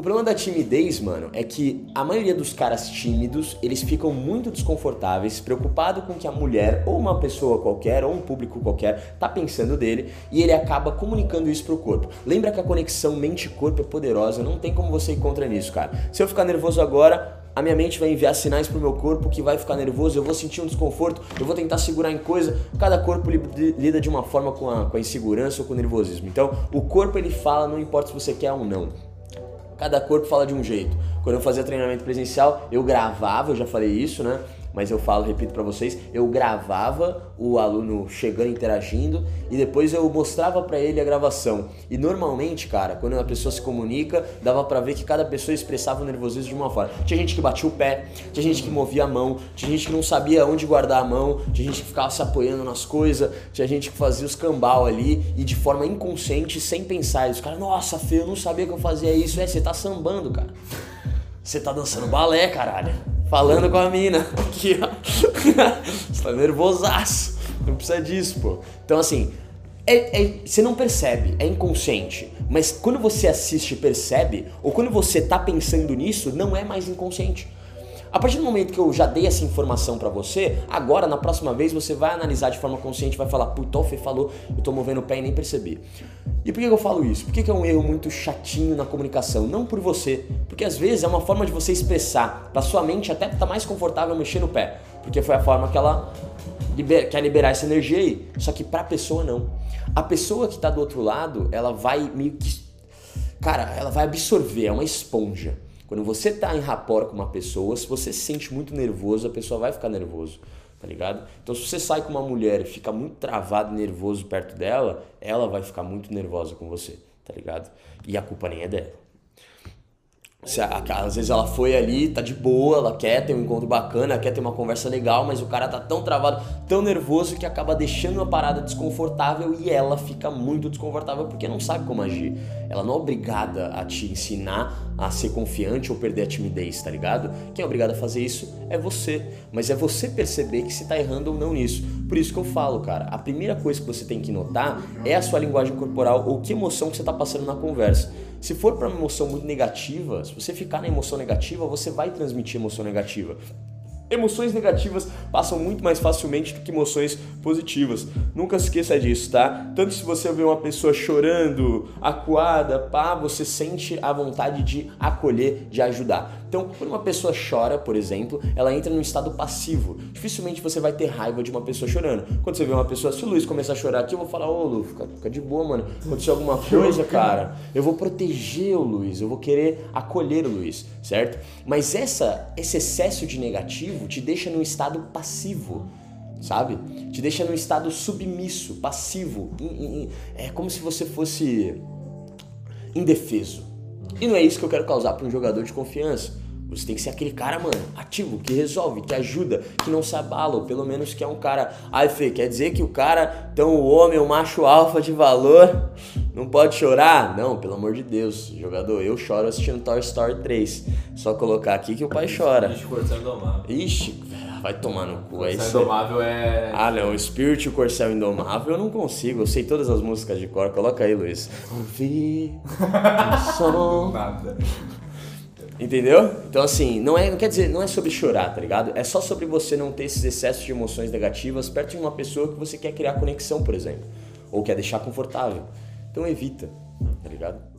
O problema da timidez, mano, é que a maioria dos caras tímidos, eles ficam muito desconfortáveis, preocupado com que a mulher ou uma pessoa qualquer ou um público qualquer tá pensando dele e ele acaba comunicando isso pro corpo. Lembra que a conexão mente-corpo é poderosa, não tem como você ir contra nisso, cara. Se eu ficar nervoso agora, a minha mente vai enviar sinais pro meu corpo que vai ficar nervoso, eu vou sentir um desconforto, eu vou tentar segurar em coisa. Cada corpo lida de uma forma com a, com a insegurança ou com o nervosismo. Então, o corpo ele fala, não importa se você quer ou não. Cada corpo fala de um jeito. Quando eu fazia treinamento presencial, eu gravava, eu já falei isso, né? mas eu falo, repito para vocês, eu gravava o aluno chegando, interagindo e depois eu mostrava para ele a gravação. E normalmente, cara, quando a pessoa se comunica, dava para ver que cada pessoa expressava o nervosismo de uma forma. Tinha gente que batia o pé, tinha gente que movia a mão, tinha gente que não sabia onde guardar a mão, tinha gente que ficava se apoiando nas coisas, tinha gente que fazia os cambal ali e de forma inconsciente, sem pensar. E os caras, nossa, Fê, eu não sabia que eu fazia isso. É, você tá sambando, cara. Você tá dançando balé, caralho falando com a mina. Aqui, ó. Você tá nervosaço. Não precisa disso, pô. Então, assim, é, é, você não percebe, é inconsciente. Mas quando você assiste e percebe, ou quando você tá pensando nisso, não é mais inconsciente. A partir do momento que eu já dei essa informação para você, agora na próxima vez você vai analisar de forma consciente, vai falar, puta, o Fê falou, eu tô movendo o pé e nem percebi. E por que eu falo isso? Por que é um erro muito chatinho na comunicação? Não por você, porque às vezes é uma forma de você expressar, pra sua mente até tá mais confortável mexer no pé, porque foi a forma que ela liber, quer liberar essa energia aí. Só que pra pessoa não. A pessoa que tá do outro lado, ela vai meio que. Cara, ela vai absorver, é uma esponja. Quando você está em rapport com uma pessoa, se você se sente muito nervoso, a pessoa vai ficar nervoso, tá ligado? Então se você sai com uma mulher e fica muito travado, nervoso perto dela, ela vai ficar muito nervosa com você, tá ligado? E a culpa nem é dela. Se, às vezes ela foi ali, tá de boa, ela quer ter um encontro bacana, quer ter uma conversa legal, mas o cara tá tão travado, tão nervoso que acaba deixando a parada desconfortável e ela fica muito desconfortável porque não sabe como agir. Ela não é obrigada a te ensinar a ser confiante ou perder a timidez, tá ligado? Quem é obrigado a fazer isso é você, mas é você perceber que se tá errando ou não nisso. Por isso que eu falo, cara, a primeira coisa que você tem que notar é a sua linguagem corporal ou que emoção que você tá passando na conversa. Se for para uma emoção muito negativa, se você ficar na emoção negativa, você vai transmitir emoção negativa. Emoções negativas passam muito mais facilmente do que emoções positivas. Nunca se esqueça disso, tá? Tanto se você vê uma pessoa chorando, acuada, pá, você sente a vontade de acolher, de ajudar. Então, quando uma pessoa chora, por exemplo, ela entra num estado passivo. Dificilmente você vai ter raiva de uma pessoa chorando. Quando você vê uma pessoa, se o Luiz começar a chorar aqui, eu vou falar, ô Lu, fica, fica de boa, mano. Aconteceu alguma coisa, cara. Eu vou proteger o Luiz, eu vou querer acolher o Luiz, certo? Mas essa, esse excesso de negativo te deixa num estado passivo sabe? Te deixa num estado submisso, passivo. É como se você fosse indefeso. E não é isso que eu quero causar para um jogador de confiança. Você tem que ser aquele cara, mano, ativo, que resolve, que ajuda, que não se abala, ou pelo menos que é um cara. Ai, Fê, quer dizer que o cara, então o homem, o macho alfa de valor, não pode chorar? Não, pelo amor de Deus, jogador, eu choro assistindo Toy Story 3. Só colocar aqui que o pai chora. Ixi, vai tomar no cu. Aí cê... Indomável é. Ah, não. Spirit o Corcel Indomável eu não consigo. Eu sei todas as músicas de cor. Coloca aí, Luiz. Ouvir o som. Nada. Entendeu? Então, assim, não, é, não quer dizer, não é sobre chorar, tá ligado? É só sobre você não ter esses excessos de emoções negativas perto de uma pessoa que você quer criar conexão, por exemplo. Ou quer deixar confortável. Então, evita, tá ligado?